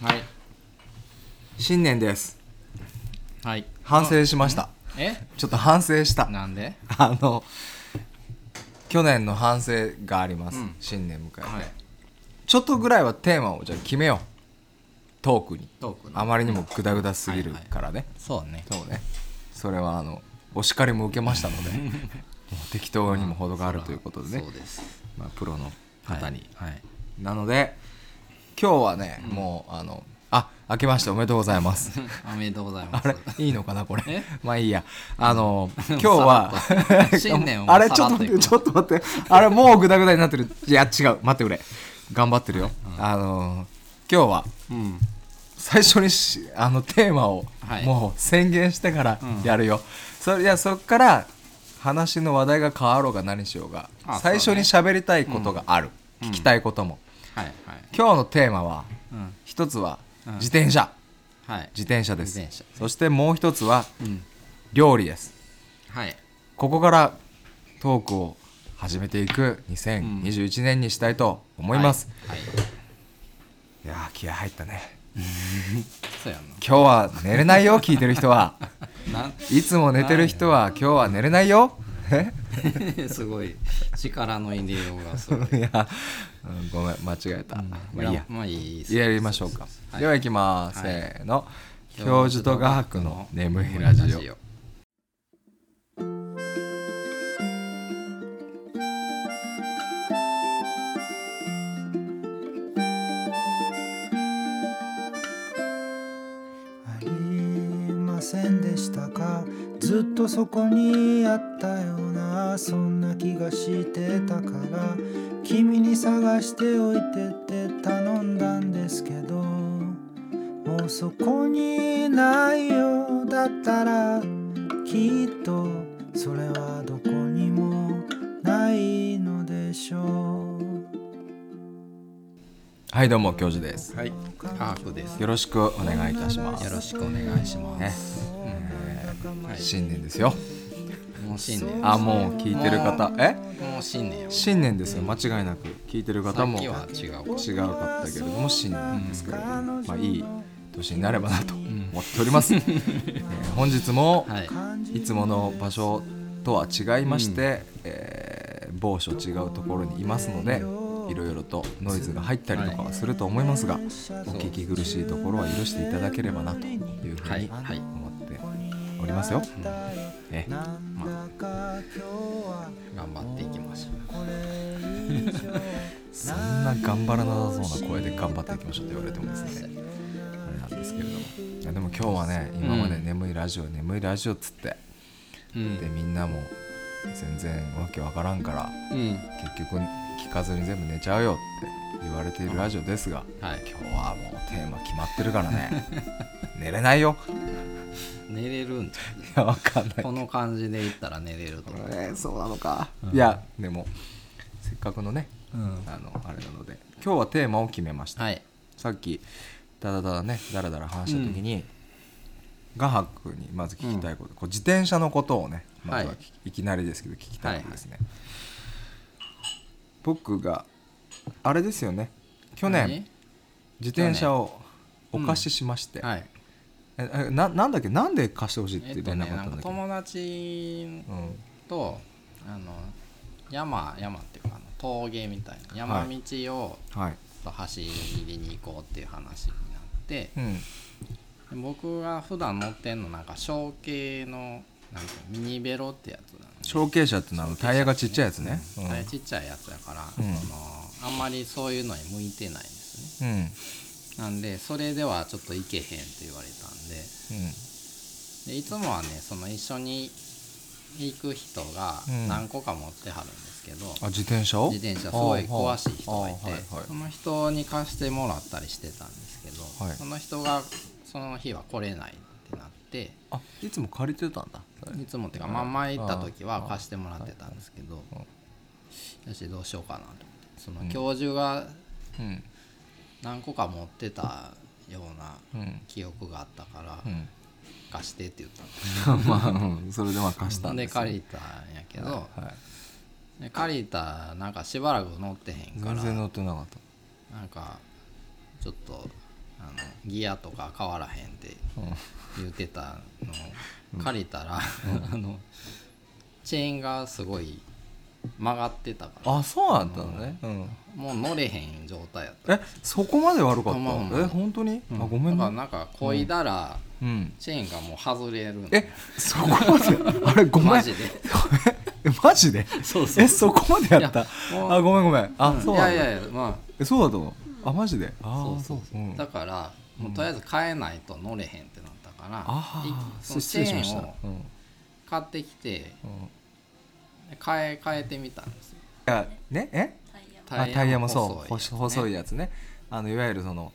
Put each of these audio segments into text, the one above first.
はい。新年です。はい。反省しました。え？ちょっと反省した。なんで？あの去年の反省があります、うん。新年迎えて、はい。ちょっとぐらいはテーマをじゃあ決めよう。トークに。トークねあまりにもグダグダすぎるからね、そうね。そうね。それはあのお叱りも受けましたので。もう適当にも程があるということでね。そうです。まあ、プロの方に、はい。はい。なので今日はね、もうあのあ明けましておめでとうございます。おめでとうございます。あれいいのかなこれ。え？まあいいや。あの今日はさらっと。新年をあれちょっと待ってちょっと待って。あれもうグダグダになってる。いや違う。待ってくれ。頑張ってるよ、あの今日はうん。最初にしあのテーマをはい。もう宣言してからうん。やるよ、それいやそっから話の話題が変わろうが何しようがあ最初に喋りたいことがある、うん。聞きたいことも、はいはい。今日のテーマはうん。一つはうん。自転車、はい。自転車です。そしてもう一つはうん。料理です。はい。ここからトークを始めていく2021年にしたいと思います、はいはい。い、やー気合入ったね。そう今日は寝れないよ聞いてる人は。いつも寝てる人は今日は寝れないよ。え すごい力の入れようがすごい。いや、うんごめん間違えた、まあいいや。まあいいです。やりましょうか、はい。では行きます、はい。せーの。教授と画伯の眠いラジオとそこにあったようなそんな気がしてたから君に探しておいてって頼んだんですけどもうそこにないようだったらきっとそれはどこにもないのでしょう。はいどうも教授です。はい。ハーフです。よろしくお願いいたします。よろしくお願いします、ね。はい新年ですよ。もう新年。あもう聞いてる方。え？もう新年よ新年ですよ。間違いなく聞いてる方もさっきは違う違うかったけれども新年ですけれども、まあいい年になればなと思っております、えー本日もはい。いつもの場所とは違いまして、えー某所違うところにいますのでいろいろとノイズが入ったりとかはすると思いますが、お聞き苦しいところは許していただければなというふうにはい。はい。思っておりますよ。えまあ。頑張っていきましょ そんな頑張らなさそうな声で頑張っていきましょうって言われてもですね。あれなんですけれども。いやでも今日はね今までうん。眠いラジオ、眠いラジオっつってううん。でみんなも全然わけわからんからうん。結局聞かずに全部寝ちゃうよって言われているラジオですがはい。今日はもうテーマ決まってるからね。寝れないよ寝れるんいやわかんない。この感じで言ったら寝れると思う。えーそうなのか、いやでもせっかくのねうん。あのあれなので。今日はテーマを決めました。はい。さっきただただねだらだら話した時に、画伯にまず聞きたいこと、こう自転車のことをねまずははいきいきなりですけど聞きたいですね、僕があれですよね。去年何？自転車をお貸ししまして、はいええななんだっけ？なんで貸してほしいっえってと連絡あったんだっけ、友達うん。とあの山山っていうかあの峠みたいな山道をはいと走りに行こうっていう話になってうんで僕が普段乗ってんのなんか小径のなんかミニベロってやつなんで小径車ってのはタイヤがちっちゃいやつね、うん。あれちっちゃいやつやから、うん。そのあんまりそういうのに向いてないんですね。うんなんでそれではちょっといけへんって言われたんで。でいつもはねその一緒に行く人がうん。何個か持ってはるんですけど、あ自転車を？自転車すごい詳しい人がいて、その人に貸してもらったりしてたんですけど、はい。その人がその日は来れないってなって。あいつも借りてたんだ。い。つもっていうか、まあ、前行った時は貸してもらってたんですけど。よしどうしようかなとその教授がうん何個か持ってたようなうん。記憶があったからうん。貸してって言ったんですまあ、うん。それでまあ貸したんでです借りたんやけど、はい、で借りたなんかしばらく乗ってへんから全然乗ってなかっなんかちょっとあのギアとか変わらへんって言ってたの。を借りたら、あのチェーンがすごい曲がってたから。あそうなんだね。うん。もう乗れへん状態やった。えそこまで悪かったえ本当に？あごめんね。だからなんかこいだら、うん。チェーンがもう外れるんえそこまで？あれごめん。マジで。えマジで？そうそう。えそこまでやった？あごめんごめん。あうん。そうなんだ。いやいやいやまえそうだと思う？あマジで？あああそう。そう。うん。だからもうとりあえず買えないと乗れへんってなったからあいあそのチ失礼しました。ェーンをうん。うん買ってきて変え変えてみたんですよ。いやねえ？あタイヤもそう。細細いややつね。あのいわゆるその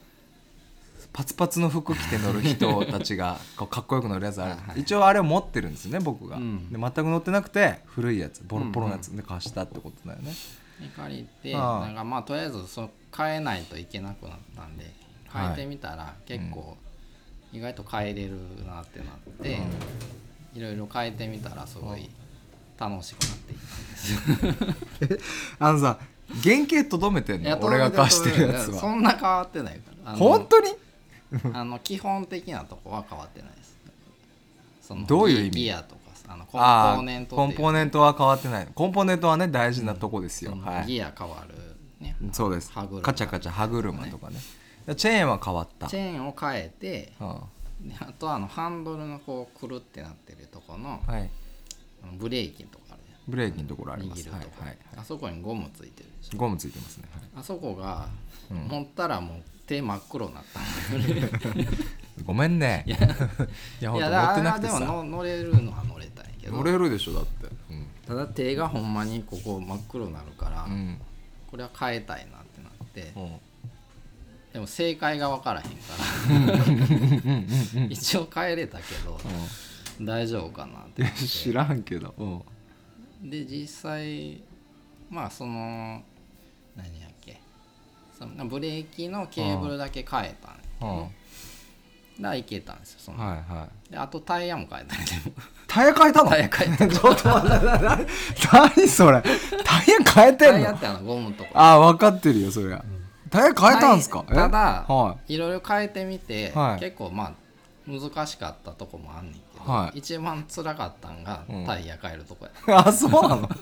パツパツの服着て乗る人たちがこうかっこよく乗るやつある。はいはい一応あれを持ってるんですよね僕が、うん。で全く乗ってなくて古いやつ。ボロボロのやつで貸したってことだよね、つ借りてなんかまあとりあえずそ変えないといけなくなったんで変えてみたら結構意外と変えれるなってなって、いろいろ変えてみたらすごい楽しくなっていったんですよ。あのさ原型とどめてんの？俺が貸してるやつそはんな変わってないから。本当に？あの基本的なとこは変わってないです。そのどういう意味？ギギアとかさあのコンポーネントコンポーネントは変わってない。コンポーネントはね大事なとこですよ、そのはい。ギア変わるね。そうです。歯車カチャカチャ歯車とかね。チェーンは変わった。チェーンを変えてうん。であとあのハンドルのこうくるってなってるとこのはいブレーキのとこあるじブレーキのところあります。握るとこ、はいはいあそこにゴムついてるでしょ。ゴムついてますね、はい。あそこがうん。持ったらもう手真っ黒になった。んだよねごめんね。いやいやほんと持ってなくてさ。でもの乗れるのは乗れたんやけど。乗れるでしょだって。うん、ただ手がほんまにここ真っ黒になるから、うん。これは変えたいなってなって、うん。でも正解が分からへんから。一応変えれたけど、大丈夫かなって。ってや知らんけど、うん、で実際まあその何やっけ。そのブレーキのケーブルだけ変えたんやけど、だからいけたんですよその、はいはい。であとタイヤも変えたんやけど。タイヤ変えたの？タイヤ変えた。ちょっと待って何それ。タイヤ変えてんの？タイヤってあのゴムのとこ。ああ分かってるよそりゃ、タイヤ変えたんすか？ただ、はい。ろいろ変えてみて、はい。結構まあ難しかったとこもあんねんはい。一番辛かったんがうん。タイヤ変えるとこや、い あそうなの？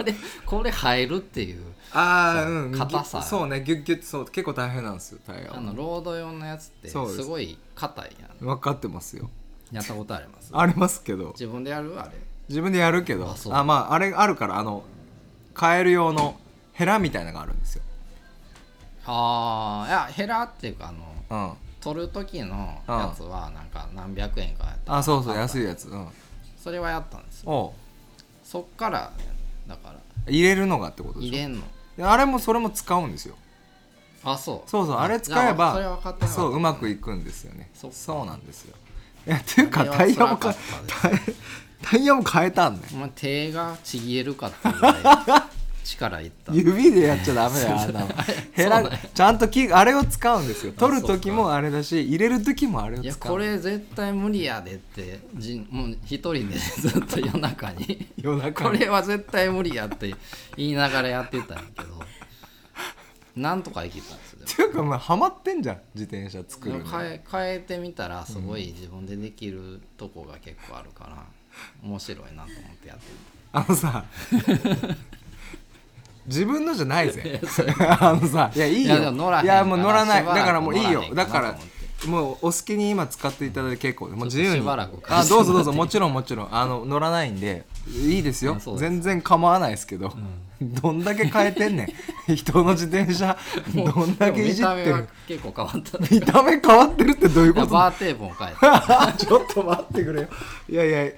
あれこれ入るっていうああそううん。硬さ。そうねギュッギュッそう結構大変なんですよタイヤは。あのロード用のやつってす。ごい硬いやん。分かってますよ。やったことあります？ありますけど。自分でやる？あれ。自分でやるけどあまああれあるからあの変える用のヘラみたいなのがあるんですよ。ああいやヘラっていうかあのうん取る時のやつはなんか何百円かやったあそうそう安いやつ。うん。それはやったんですよ。そっからだから。入れるのがってことでしょ？入れんの。であれもそれも使うんですよ。あそう。そうそうあれ使えばそううまくいくんですよね。そうなんですよ。いやっていうかタイヤもかタイヤも変えたんねお前手がちぎれるかっていうぐらい力いった。指でやっちゃダメだよあんなの。ちゃんときあれを使うんですよ。取る時もあれだし入れる時もあれを使う。いやこれ絶対無理やでってじもう一人でずっと夜中に。夜中こにれは絶対無理やって言いながらやってたんやけど。なんとかいけたんですよっていうかまあハマってんじゃん自転車作るの。変え変えてみたらすごい自分でできるとこが結構あるから面白いなと思ってやってるあのさ自分のじゃないぜ。あのさいやいいよ。いや乗らいやもう乗らない。だからもういいよ。だからもうお好きに今使っていただいて結構。もう自由に。あどうぞどうぞ。もちろんもちろん。あの乗らないんで。いいですよ。全然構わないですけど、どんだけ変えてんねん。人の自転車。どんだけいじってでも見た目はる結構変わったね見た目変わってるってどういうこと？バーテープも変えた。ちょっと待ってくれよ。いやいやい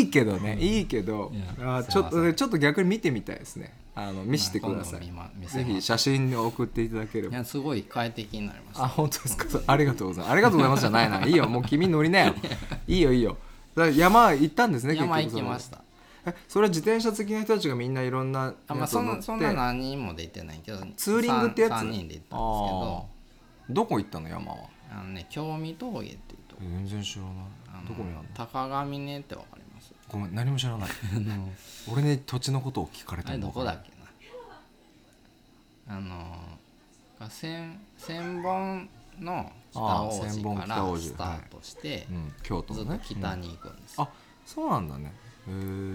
いけどね。いいけど。あちょっとちょっと逆に見てみたいですねあの見せてください。ま見せぜひ写真を送っていただければ。いやすごい快適になりましたあ本当ですか？ありがとうございます。ありがとうございますじゃないな。いいよもう君乗りなよ。いいよいいよ。山行ったんですね山行きました。えそれは自転車好きな人たちがみんないろんなあまあやつを乗って。そんなそんな何人もで行ってないけどツーリングってやつ？3人で行ったんですけあどー。どこ行ったの山は？あのね興味峠っていうとこ。全然知らない。あのどこにあるの？高ヶ峰ってわかります？ごめん何も知らない。俺に土地のことを聞かれてあれもどこだっけ？なあの千千本の北大路からスタートして、うん、京都ずっと北に行くんです。うん。よ、あそうなんだね。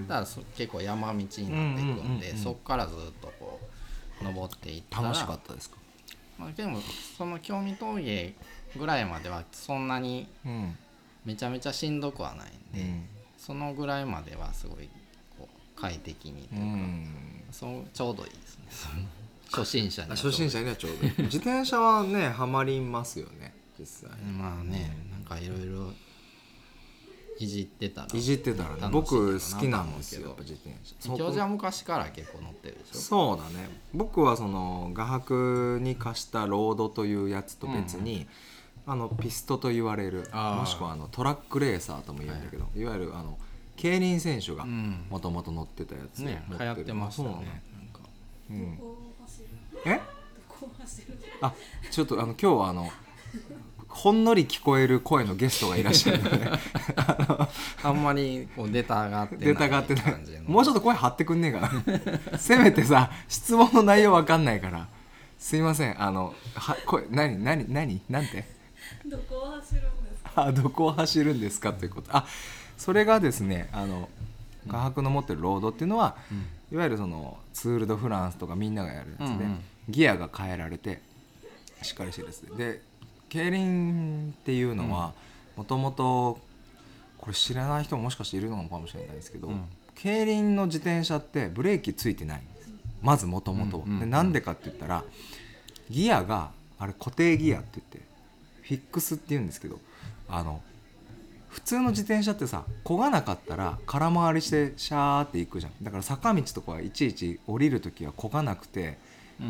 だからそ結構山道になっていくんで、うんうんうんうん。そこからずっとこう登っていったら楽しかったですか？まあ、でもその興味峠ぐらいまではそんなにうん、めちゃめちゃしんどくはないんで、うん。そのぐらいまではすごいこう快適にとういうか、ん、そうちょうどいいですね初心者には初心者にはちょうど。いい自転車はねハマりますよね実際。まあねなんかいろいろいじってたら。いじってたらね僕好きなんですよやっぱ自転車。教授は昔から結構乗ってるでしょ。そうだね。僕はその画伯に貸したロードというやつと別に、あのピストと言われるもしくはあのトラックレーサーとも言うんだけど、い、わゆるあの競輪選手がうん。もともと乗ってたやつでね持流行ってましたね。なんか。うん、え？あちょっとあの今日はあのほんのり聞こえる声のゲストがいらっしゃるので。あんまりこう出たがって出たがってない。感じの。もうちょっと声張ってくんねえかな。せめてさ質問の内容わかんないから。すいません。あのは声何何何？なんて？どこを走るんですか？あどこを走るんですかということ。あそれがですねあの画伯の持ってるロードっていうのは、いわゆるそのツール・ド・フランスとかみんながやるやつで、うんうんギアが変えられてしっかりしてるやつでで競輪っていうのはもともとこれ知らない人ももしかしているのかもしれないですけど、うん。競輪の自転車ってブレーキついてないんです。まずもともとうんうんうん。なんでかって言ったらギアがあれ固定ギアって言ってフィックスって言うんですけどあの普通の自転車ってさ漕がなかったら空回りしてシャーって行くじゃん。だから坂道とかはいちいち降りる時は漕がなくて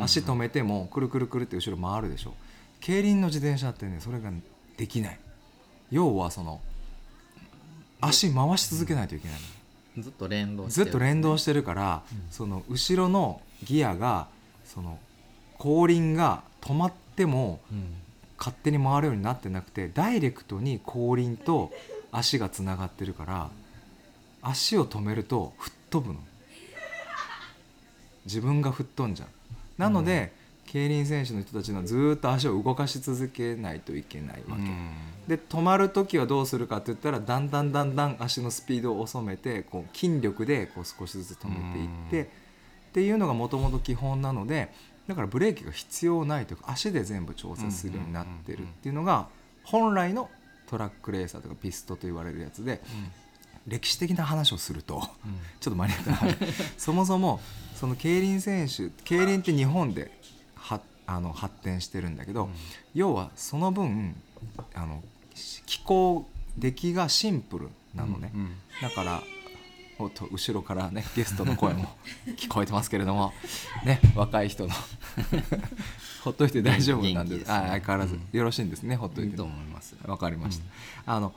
足止めてもくるくるくるって後ろ回るでしょ。競輪の自転車ってねそれができない。要はその足回し続けないといけない。のずっと連動してずるっと連動してるから、その後ろのギアがその後輪が止まってもうん。勝手に回るようになってなくてダイレクトに後輪と足がつながってるから足を止めると吹っ飛ぶの。自分が吹っ飛んじゃうなので、競輪選手の人たちのはずーっと足を動かし続けないといけないわけ、うん。で止まる時はどうするかって言ったらだんだんだんだん足のスピードを遅めてこう筋力でこう少しずつ止めていって、うん。っていうのがもともと基本なのでだからブレーキが必要ないというか足で全部調節するようになってるっていうのが本来のトラックレーサーとかピストと言われるやつで歴史的な話をするとうん。ちょっとマニアックな話。そもそもその競輪選手競輪って日本ではあの発展してるんだけど、要はその分あの気候出来がシンプルなのね、うんうん。だからおっと後ろからねゲストの声も 聞こえてますけれどもね若い人の ほっといて大丈夫なんでですね。あ相変わらずうん。よろしいんですねほっといて。いいと思います。よわかりました、あの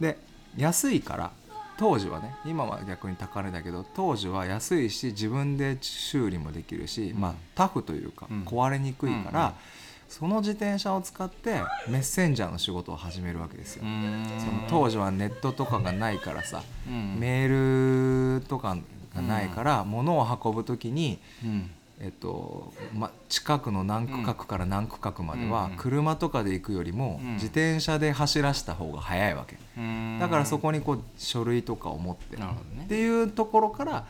で安いから当時はね今は逆に高値だけど当時は安いし自分で修理もできるし、まあ、タフというかうん。壊れにくいから、うんうん。その自転車を使ってメッセンジャーの仕事を始めるわけですよ、うん。その当時はネットとかがないからさ、うん。メールとかがないから、物を運ぶ時にうんえっとま、近くの何区画から何区画までは車とかで行くよりもうん。自転車で走らせた方が早いわけ。うん。だからそこにこう書類とかを持って。ね。っていうところから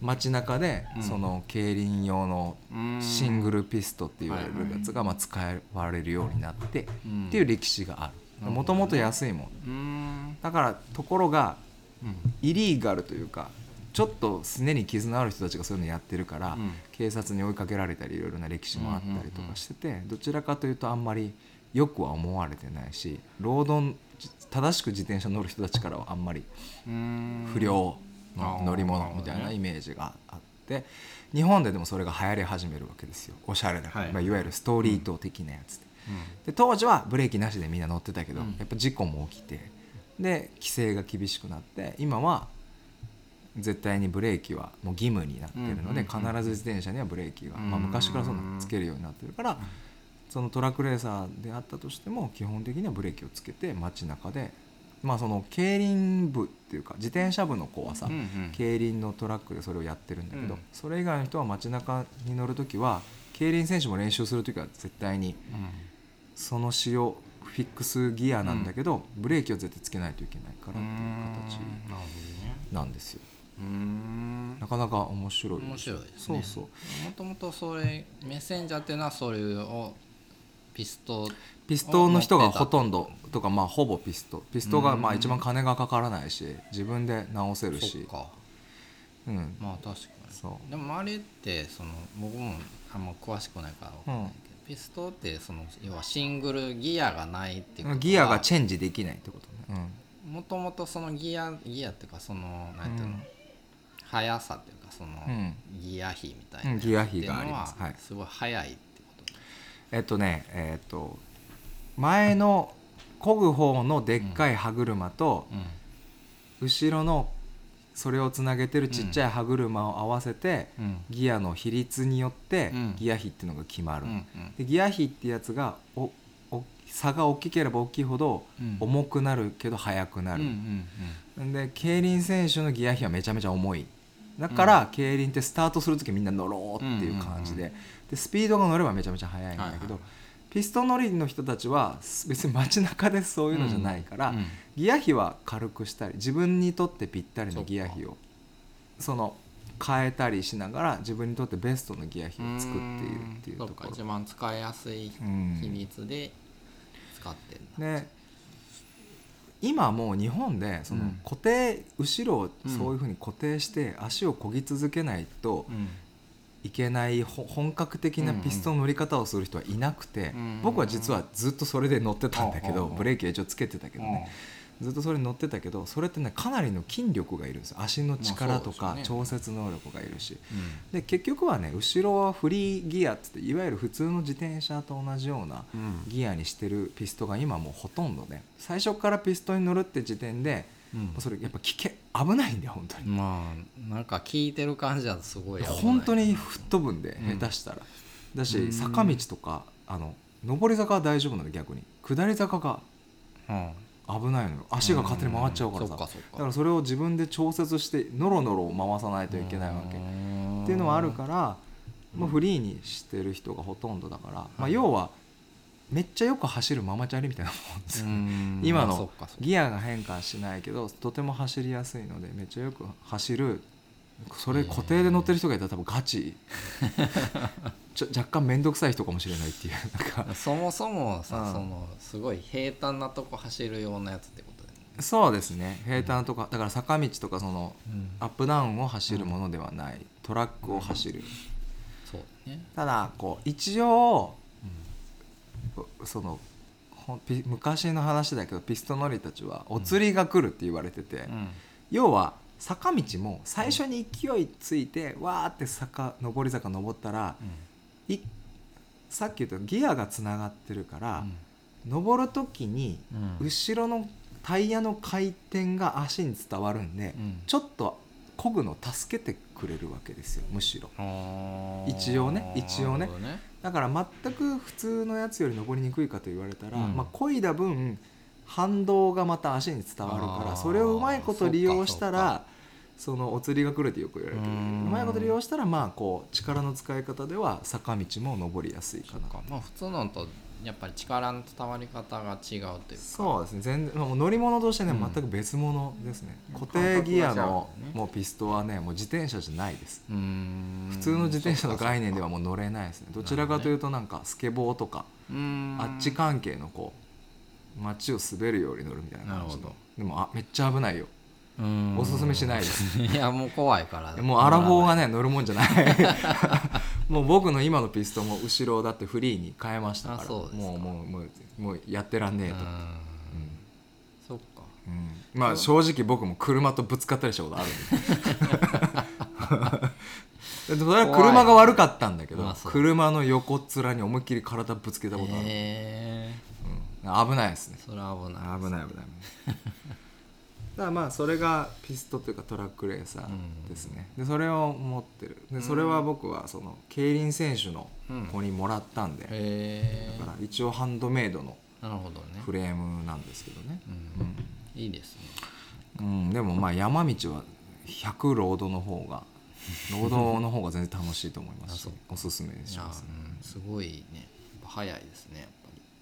街中でうん。その競輪用のうん。シングルピストって言われるやつがまあ使われるようになってっうん。ていう歴史がある。もともと安いもん。うん。だからところがうん。イリーガルというかちょっとすねに傷のある人たちがそういうのやってるから、うん。警察に追いかけられたりいろいろな歴史もあったりとかしてて、どちらかというとあんまりよくは思われてないし労働正しく自転車乗る人たちからはあんまりうん。不良の乗り物みたいなイメージがあって日本ででもそれが流行り始めるわけですよ。おしゃれな、はいい。まあ、いわゆるストリート的なやつで。うん。で当時はブレーキなしでみんな乗ってたけど、うん。やっぱ事故も起きてで規制が厳しくなって今は絶対にブレーキはもう義務になってるので、必ず自転車にはブレーキが、うん。まあ、昔からそんなつけるようになってるから、そのトラックレーサーであったとしても基本的にはブレーキをつけて街中でまあその競輪部っていうか自転車部の子はさ、うんうん。競輪のトラックでそれをやってるんだけど、うん。それ以外の人は街中に乗る時は競輪選手も練習する時は絶対にその仕様フィックスギアなんだけど、ブレーキを絶対つけないといけないからっていう形なんですよ。うーんなかなか面白い。面白いですね。そうそう。もともとそれメッセンジャーっていうのはそれをピストピストの人がほとんどとかまあほぼピスト。ピストがまあうん一番金がかからないし自分で直せるし。そっか。うん。まあ確かに。そう。でもあれってその僕もあんま詳しくないから分かんないけど、ピストってその要はシングルギアがないっていうことはギアがチェンジできないってことね。もともとそのギアギアっていうかそのなんていうの、うん速さっていうかその、うん。ギア比みたいなうんギア比があります。ははい。すごい速いってこと。えっとねえっと前の漕ぐ方のでっかい歯車と後ろのそれをつなげてるちっちゃい歯車を合わせてギアの比率によってうん。ギア比っていうのが決まる。でギア比ってやつがおお差が大きければ大きいほどうん。重くなるけど速くなる、ん。で競輪選手のギア比はめちゃめちゃ重いだから、競輪ってスタートする時みんな乗ろうっていう感じで,、でスピードが乗ればめちゃめちゃ速いんだけど、ピストン乗りの人たちは別に街中でそういうのじゃないから、うんギア比は軽くしたり自分にとってぴったりのギア比をその変えたりしながら自分にとってベストのギア比を作っているっていうところ。一番使いやすいうん比率で使ってんだ、で今もう日本でそのうん。固定後ろをそういうふうに固定して足を漕ぎ続けないとうん。いけないほ本格的なピストン乗り方をする人はいなくてうん僕は実はずっとそれで乗ってたんだけどうんブレーキは一応つけてたけどねずっとそれに乗ってたけどそれってねかなりの筋力がいるんですよ。足の力とか調節能力がいるし。うん。で結局はね後ろはフリーギアっつっていわゆる普通の自転車と同じようなうん。ギアにしてるピストが今もうほとんどね最初からピストに乗るって時点でうん。それやっぱ危険危ないんだよ本当に。まあなんか聞いてる感じだとすごい危ない。本当に吹っ飛ぶんでうん。下手したら、だうん。し坂道とかあの上り坂は大丈夫なの逆に。下り坂が。うん危ないのよ。足が勝手に回っちゃうからさ、ん。そっかだからそれを自分で調節してノロノロ回さないといけないわけ。っていうのはあるからもうフリーにしてる人がほとんどだから、まあ、要はめっちゃよく走るママチャリみたいなもんです。今のギアが変化しないけどとても走りやすいのでめっちゃよく走るそれ固定で乗ってる人がいたら多分ガチ。ちょ若干面倒くさい人かもしれないっていう。なんか。そもそもさ、うん。そのすごい平坦なとこ走るようなやつってことだよね、そうですね。平坦とかだから坂道とかそのアップダウンを走るものではない、トラックを走る、そうだね。ただこう一応その昔の話だけどピスト乗りたちはお釣りが来るって言われてて、うん。要は坂道も最初に勢いついてわーって坂上り坂登ったらいさっき言ったギアがつながってるから、登る時にうん。後ろのタイヤの回転が足に伝わるんで、うん。ちょっと漕ぐの助けてくれるわけですよむしろ。一応ね一応ね。ね。だから全く普通のやつより登りにくいかと言われたら、うん。まあ漕いだ分反動がまた足に伝わるからそれをうまいこと利用したらそのお釣りが来るってよく言われる。けどううんまいこと利用したらまあこう力の使い方では坂道も登りやすいかな。まあ普通のとやっぱり力の伝わり方が違うというか。そうですね。全然もう乗り物としてね、うん全く別物ですね。うん。固定ギアのもうピストはねもう自転車じゃないです。普通の自転車の概念ではもう乗れないですね。どちらかというとなんかスケボーとかあっち関係のこう街を滑るように乗るみたいな感じの。でもあめっちゃ危ないよおすすめしないです。いやもう怖いから。もうアラフォーがね 乗るもんじゃない。もう僕の今のピストンも後ろだってフリーに変えましたから。もうもうもうもうやってらんねえと、うーん。そっか。うん。まあ正直僕も車とぶつかったりしたことあるんで。でそれは車が悪かったんだけど、まあ車の横っ面に思いっきり体ぶつけたことある、へえうん。危ないですね。それは危ない危ない危ないだからまあそれがピストというかトラックレーサーですね、でそれを持ってる。でそれは僕はその競輪選手の子にもらったんで、だから一応ハンドメイドのなるほどね。フレームなんですけどね、うん。いいですね。うん、でもまあ山道は100ロードの方がロードの方が全然楽しいと思いますし おすすめします、うん。すごいね。早いですね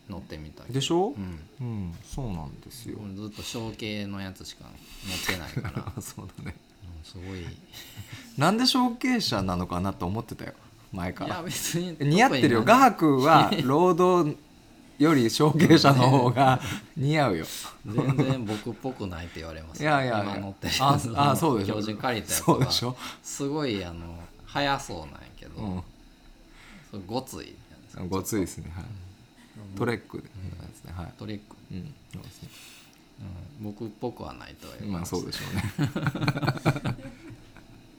乗ってみたけどでしょ？うん。うんそうなんですよ。俺ずっと小径のやつしか乗ってないから。あ そうだね。うんすごい。い なんで小径車なのかなと思ってたよ。前から。や別に似合ってるよ。画伯はロードより小径車の方が似合うよ。全然僕っぽくないって言われます。いやいやいや。今乗ってるああそうでしょ。標準借りたやつは。そうでしょ。すごいあの速そうなんやけど、うん。ごついごついですね。はいトレックで。すね。はい。トリック、うん。そうですね。うん、僕っぽくはないとは言われまあそうでしょうね。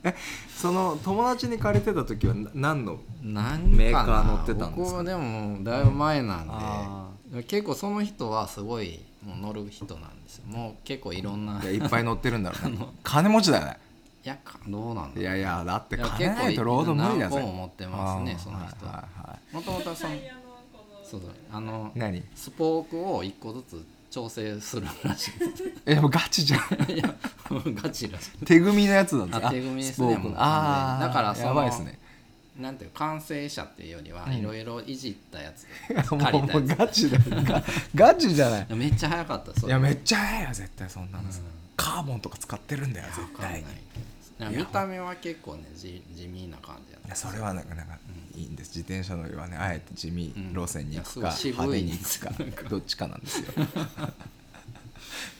えその友達に借りてた時はな何の何メーカー乗ってたんですか？でもだいぶ前なんで、あ結構その人はすごいもう乗る人なんですよ。もう結構いろんないやいっぱい乗ってるんもんね。金持ちだよね。いやかどうなんだいやいやだって金ないとロード無理だぜ。何個も持ってますねその人もともとそのそうだあの何？スポークを一個ずつ調整するらしい。えもうガチじゃん。いやガチらしい。手組みのやつなんですか？あ手組みですねああだからそのやばいですね。なんていう完成車っていうよりはうん。いろいろいじったやつ、い やもうもう借りたやつ。ガチだよ。ガガチじゃない。めっちゃ早かったいやめっちゃ早いよ絶対そんなの、うん。カーボンとか使ってるんだよ絶対に見た目は結構ね地地味な感じやったいやそれはなかなかいいんです。自転車乗りはねあえて地味路線に行くか、うん。派手に行くかどっちかなんですよ。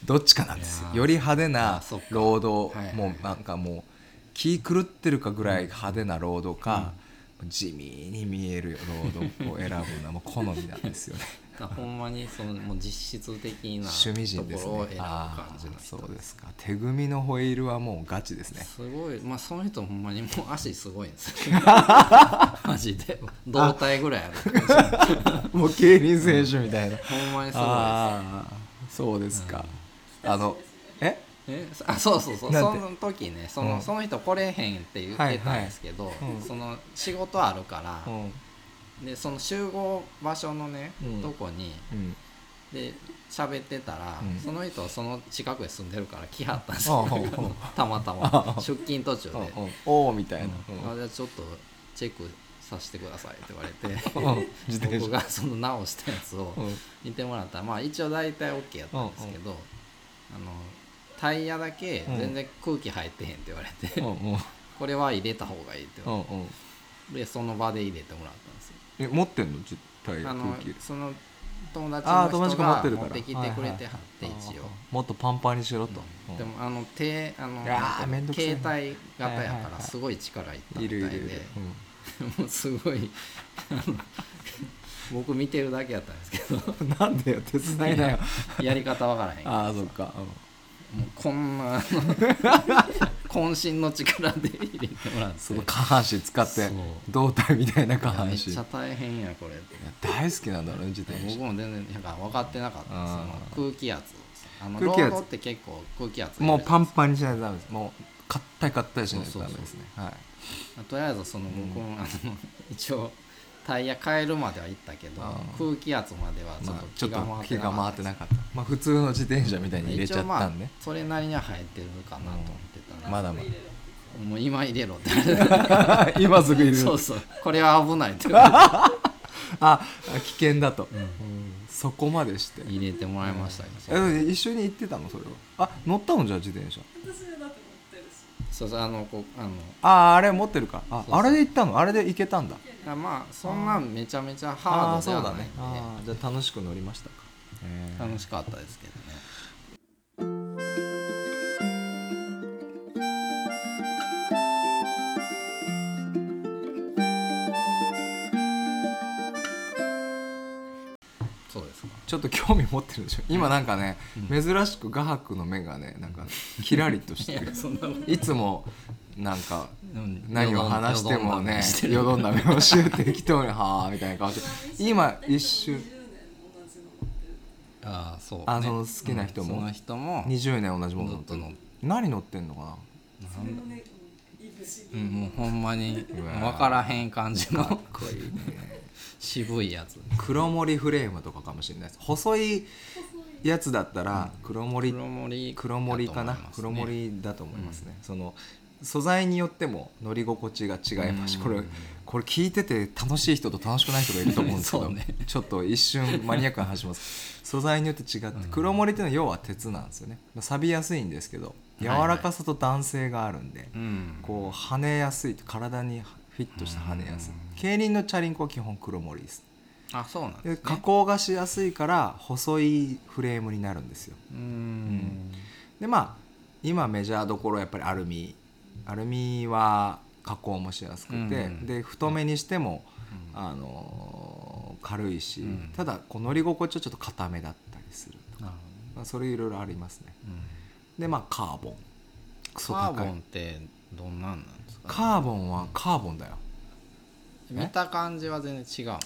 どっちかなんですよ。より派手なあそっか。ロードはいはい。もうなんかもう気狂ってるかぐらい派手なロードか、地味に見えるロードを選ぶのはもう好みなんですよねほんまにそのもう実質的な趣味人ですね。感じの人そうですか。手組みのホイールはもうガチですね。すごい。まあその人ほんまにもう足すごいんですよ。マジで。胴体ぐらいあるもう競輪選手みたいな。ほんまにすごいです。そうですか、あのえ？え？あそうそうそう。その時ねその,、うん。その人来れへんって言ってたんですけど、はいはい。うん。その仕事あるから、うんでその集合場所のね、うん。とこにうん。で喋ってたら、うん。その人はその近くに住んでるから来はったんですあよ。あああ たまたま。出勤途中で、うんうんおおみたいな、あじゃあちょっとチェックさせてくださいって言われてうん 自転車。僕がその直したやつをうん。見てもらったらまあ一応大体 OK やったんですけど、あのタイヤだけ全然空気入ってへんって言われて、うん。うん。これは入れた方がいいって言われてでその場で入れてもらったんですよえ持ってんの？実体あの空気。その友達あー友の人が持ってるから。持ってきてくれてはってはいはい一応もっとパンパンにしろと、うん。でもあの手あのいやーめんどくさい携帯型やはいはいはいからすごい力いったいみたいでるいるいる、もうすごい。あ の僕見てるだけやったんですけど。う んなんでよ手伝いなよ。やり方わからへん。ああそっか、もうこんなあの渾身の力で入れてもらって。その下半身使って胴体みたいな下半身。めっちゃ大変やこれ。大好きなんだろうね自転僕車も全然なんか分かってなかった。その空気圧。あの空気圧。って結構空気圧もうパンンパンにしないとダメです。もう硬い硬いしないとダメですね。はい。とりあえずその僕も、あの一応タイヤ変えるまでは行ったけどあ空気圧まではちょっと気が回ってなかった。回ってなかった。まあ普通の自転車みたいに入れちゃったんで。それなりには入ってるかなと。思ってまだまもう今入れろ。って言われてだ今すぐ入れる。そうそう。これは危ないって。あ危険だと、うん。そこまでして。入れてもらいましたけど、え一緒に行ってたの？それは。あ乗ったの？じゃあ自転車。私だって持ってるし。そうそうあのこうあの。あああれ持ってるか。あそうそう。あれで行ったの？あれで行けたんだ。あまあそんなめちゃめちゃハードではないんで。そうだね。あーじゃあ楽しく乗りましたか。楽しかったですけどちょっと興味持ってるでしょ。今なんかね、珍しく画伯の目がねなんかキラリとして。るそんなことい。つもなんかうん。何を話してもねよよどんだ目をシューって適当にはあみたいな顔して。今一瞬。20年同じの持ってるああそう、ね、あその好きな人も。うんその人も。20年同じもの乗ってる。ずっと乗っ何乗ってんのかな。うんもうほんまにうわ分からへん感じの。かっこいいね渋いやつ。黒森フレームとかかもしれないです。細いやつだったら黒森黒森黒森かな？ね黒森だと思いますね、その素材によっても乗り心地が違います。これこれ聞いてて楽しい人と楽しくない人がいると思うんですけど、ね。ちょっと一瞬マニアックな話します。素材によって違って黒森っていうのは要は鉄なんですよね。錆びやすいんですけど柔らかさと弾性があるんで、うん。こう跳ねやすい体にフィットして跳ねやすい競輪のチャリンコは基本黒森です。あそうなんでですね。加工がしやすいから細いフレームになるんですよ。うん。でまあ今メジャーどころやっぱりアルミ。アルミは加工もしやすくて、うん。で太めにしても、あのー軽いし、うん。ただこう乗り心地はちょっと硬めだったりするとなるまあ、それいろいろありますね。でまあカーボン。クソカーボ高いンってどんなんなん？カーボンはカーボンだよ。見た感じは全然違うんですか？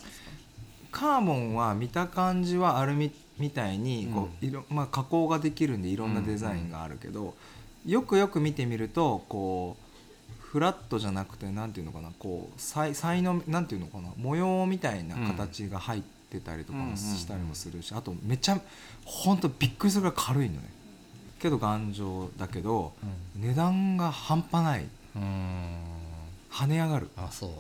カーボンは見た感じはアルミみたいにこう、いろまあ、加工ができるんでいろんなデザインがあるけど、よくよく見てみるとこうフラットじゃなくてなんていうのかなこう才才能なんていうのかな模様みたいな形が入ってたりとかもしたりもするし、あとめっちゃほんとびっくりするぐらい軽いのね。けど頑丈だけど、値段が半端ない。うん跳ね上がる。あそう。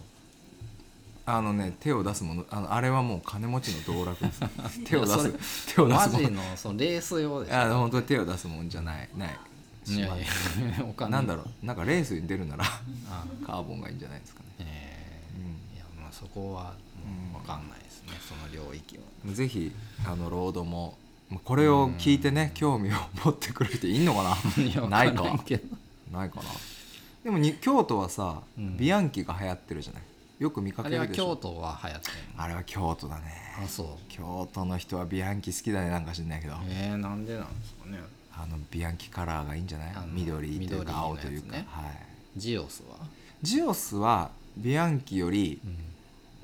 あのね手を出すものあのあれはもう金持ちの道楽です。手を出す。手を出マすもの。ジのそのレース用でしょ。いや本当に手を出すもんじゃない。ない。いやいやお金。なんだろう。なんかレースに出るならあ カーボンがいいんじゃないですかね、えーいやまあそこはもう分かんないですね、その領域は。うん、ぜひあのロードもまあこれを聞いてね興味を持ってくれる人いんのかな？ないかないかな？でもに京都はさ、うん。ビアンキが流行ってるじゃない？よく見かあれはけるでしょ？京都は流行ってんの。あれは京都だね。あそう。京都の人はビアンキ好きだねなんか知んないけど。えー、なんでなんですかね。あのビアンキカラーがいいんじゃない？あの緑というか青というか、やつねはい。ジオスは、ジオスはビアンキより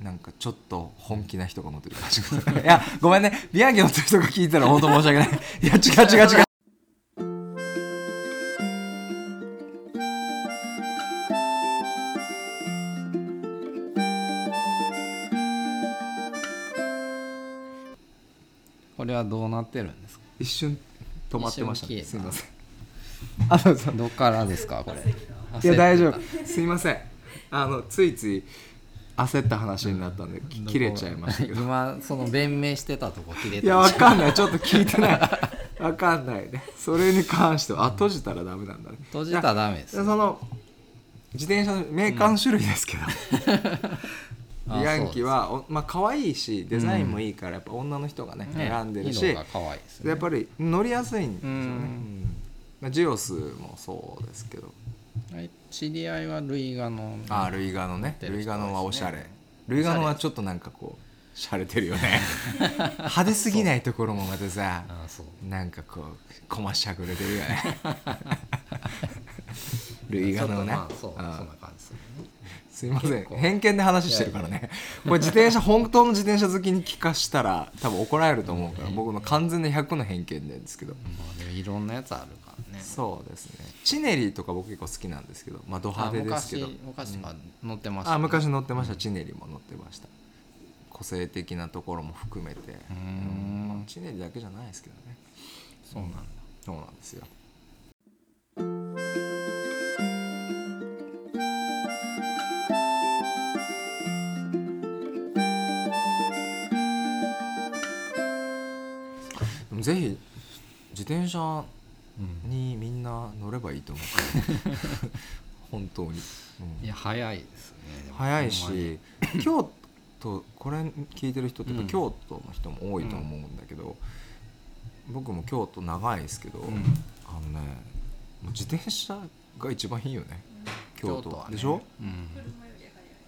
なんかちょっと本気な人が乗ってる感じがする。いやごめんね。ビアンキ乗ってる人が聞いたら本当申し訳ない。いや違う違う違うれはどうなってるんですか？一瞬止まってましたね。すいません。たあそうそう。どっからですかこれ？いや大丈夫。すいません。あのついつい焦った話になったんでき切れちゃいましたけど。今その弁明してたとこ切れたいやわかんない。ちょっと聞いてない。わかんないね。それに関してはあ閉じたらダメなんだね。閉じたらダメですでその自転車のメーカーの種類ですけど、あ ビアンキはおまあ可愛いしデザインもいいからやっぱ女の人がね、ね選んでるし色が可愛いですね。でやっぱり乗りやすいんですよね、まあジオスもそうですけど。はい。知り合いはルイガのああルイガノね。乗ってる人ルイガノはおしゃれ。ルイガノはちょっとなんかこうしゃれてるよね。派手すぎないところもまたさなんかこうこましゃくれてるよね。ルイガノね。まあそうそんあな感じするねすいません。偏見で話してるからね。これ自転車本当の自転車好きに聞かしたら多分怒られると思うから僕の完全な100の偏見なんですけど。まあでもいろんなやつあるからね。そうですね。チネリーとか僕結構好きなんですけどまあド派手ですけど。昔昔は乗ってました、あ昔乗ってました。チネリーも乗ってました。個性的なところも含めて。うーん。まあチネリーだけじゃないですけどね。そうなんだ。そうなんですよぜひ自転車にみんな乗ればいいと思う 本当に、うん。いや早いですね。早いし京都これ聞いてる人ってやっぱうん。京都の人も多いと思うんだけど、僕も京都長いですけど、ん。あのね自転車が一番いいよね。京都。京都はね。でしょ？うん。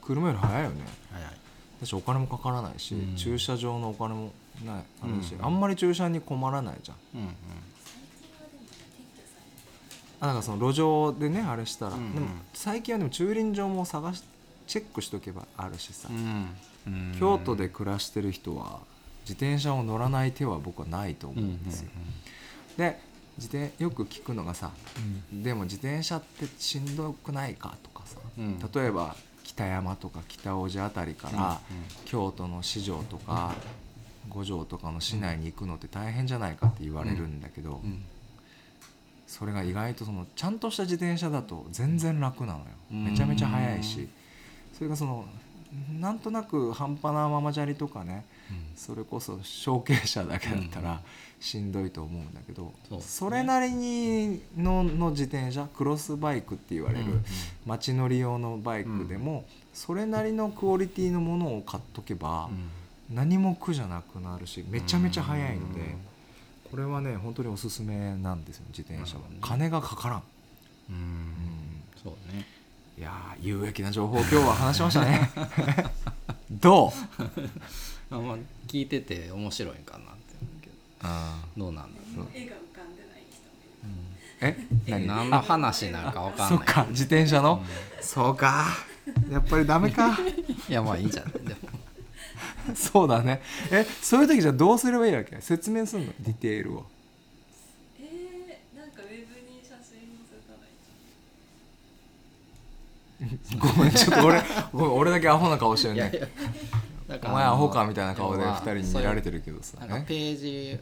車より早いよね。早い私お金もかからないし、うん。駐車場のお金もないあるし、うん。あんまり駐車に困らないじゃん。うんうん。あだからその路上でねあれしたら、うんうん。でも最近はでも駐輪場も探しチェックしとけばあるしさ、うん。うん。京都で暮らしてる人は自転車を乗らない手は僕はないと思ううんんですよ、で自転よく聞くのがさでも自転車ってしんどくないかとかさ、うん。例えば北山とか北大路あたりからうんうん。京都の四条とか五条とかの市内に行くのって大変じゃないかって言われるんだけど、うん。それが意外とそのちゃんとした自転車だと全然楽なのよ。うん。めちゃめちゃ速いし。それがそのなんとなく半端なママチャリとかねそれこそ小径車だけだったらしんどいと思うんだけど、それなりにのの自転車クロスバイクって言われる、街乗り用のバイクでも、それなりのクオリティのものを買っとけば、何も苦じゃなくなるしめちゃめちゃ速いので、これはね本当におすすめなんですよ自転車は、ね。金がかからん、うん、うん。そうね。いやー有益な情報今日は話しましたね。どう？あんま聞いてて面白いんかなって思うけど。あどうなんだろう絵が浮かんでない人もいるーえ？何？何の話になるか分かんない。そっか自転車の、そうか。やっぱりダメか。いやまあいいんじゃないでも そうだね。えそういう時じゃあどうすればいいわけ？説明するの？ディテールを。えー、なんかウェブに写真載せたらいいごめんちょっと俺ごめん俺だけアホな顔してるね。いやいやだお前アホかみたいな顔で要は2人に見られてるけどさ。なんかページ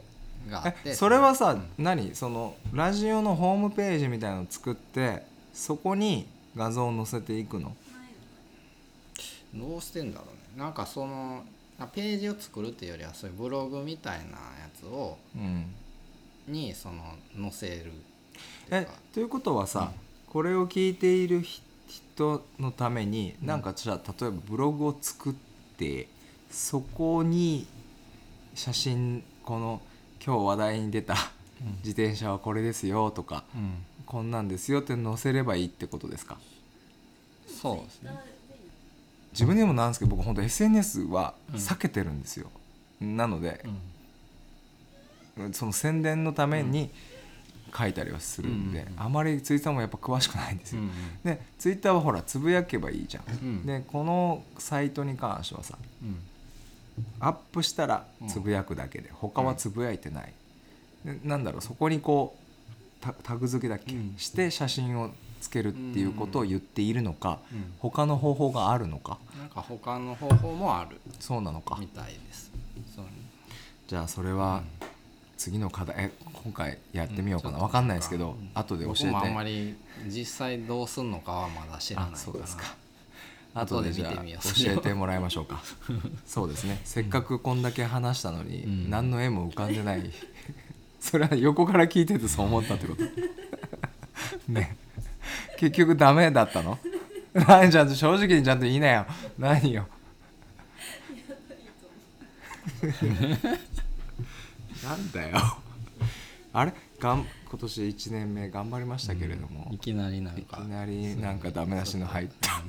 があって。えそれはさ、うん何？そのラジオのホームページみたいなのを作ってそこに画像を載せていくの？ないのどうしてんだろうね。なんかそのページを作るっていうよりはそういうブログみたいなやつをうん。にその載せるえか。ということはさ、これを聞いているひ人のためになんかじゃあ例えばブログを作ってそこに写真この今日話題に出た自転車はこれですよとかうん。こんなんですよって載せればいいってことですか？そうですね自分でもなんですけど僕本当 SNS はうん。避けてるんですよ、なのでう、ん。その宣伝のために書いたりはするんで、うん。うんあまりツイッターもやっぱ詳しくないんですよ、うんでツイッターはほらつぶやけばいいじゃん、うん。でこのサイトに関してはさうん。アップしたらつぶやくだけで、他はつぶやいてない、でなんだろうそこにこうタタグ付けだっけ、うん。して写真をつけるっていうことを言っているのか、うん。他の方法があるのか？なんか他の方法もある。そうなのか？みたいです。そう。ねじゃあそれは次の課題え今回やってみようかな、うん。わかんないですけど、うん。後で教えて。僕もあんまり実際どうすんのかはまだ知らないそうですか。後でじゃあ教えてもらいましょうか。そうですね。せっかくこんだけ話したのに、うん。何の絵も浮かんでない。それは横から聞いててそう思ったってこと。ね結局ダメだったの？何ちゃんと正直にちゃんと言いなよ。何よ？なんだよ。あれ？がん今年1年目頑張りましたけれども、いきなりなんいきかなりなんかダメ出しの入った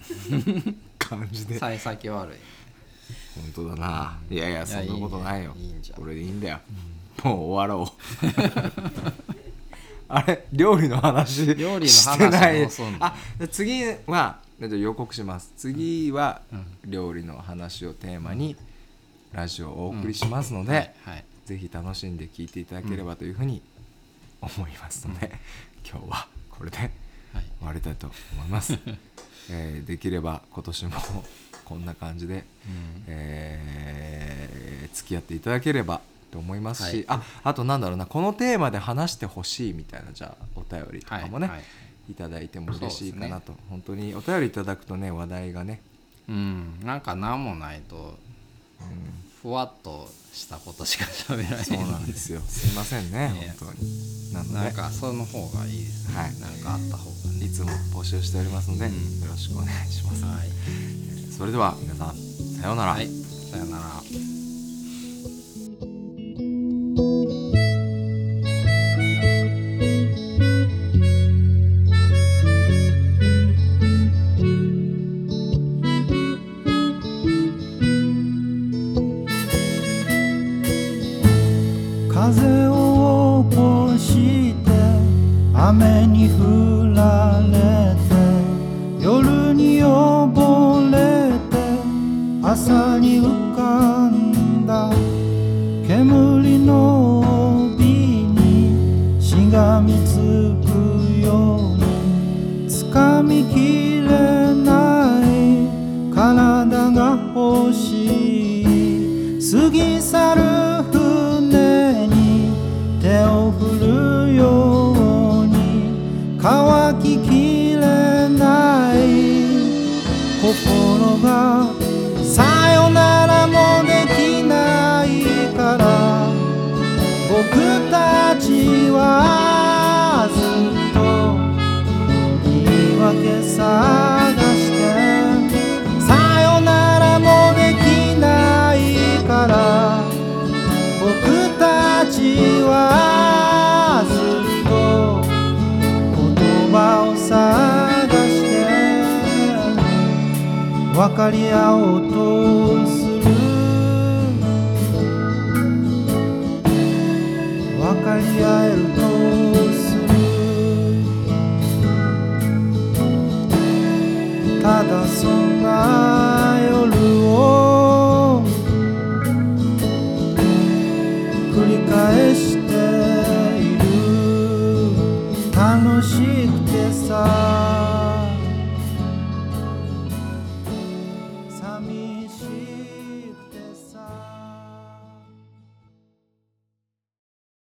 感じで。幸先悪い。本当だな。いやいやそんなことないよ。いいんじゃん。これでいいんだよ。もう終わろう あれ料理の話料理の話してない。どうすんのあ次は予告します。次はうん。料理の話をテーマにラジオをお送りしますので、はいはい。ぜひ楽しんで聞いていただければというふうに思いますので、今日はこれではい。終わりたいと思います、えーできれば今年も こんな感じで、うん。えー付き合っていただければと思いますし、はい。ああとなんだろうなこのテーマで話してほしいみたいなじゃあお便りとかもね、はいはい。いただいても嬉しいかなそと、本当にお便りいただくとね話題がね、うんなんか何もないとうん。ふわっとしたことしか喋らない。そうなんですよ。すいませんねね本当に。なのでなんかその方がいいですね、はい。なんかあった方が。ねいつも募集しておりますので、うん。よろしくお願いします、はい、それでは皆さんさようなら、はい、さよなら you 心がさよならもできないから僕たちはずっと言い訳さかり合おうと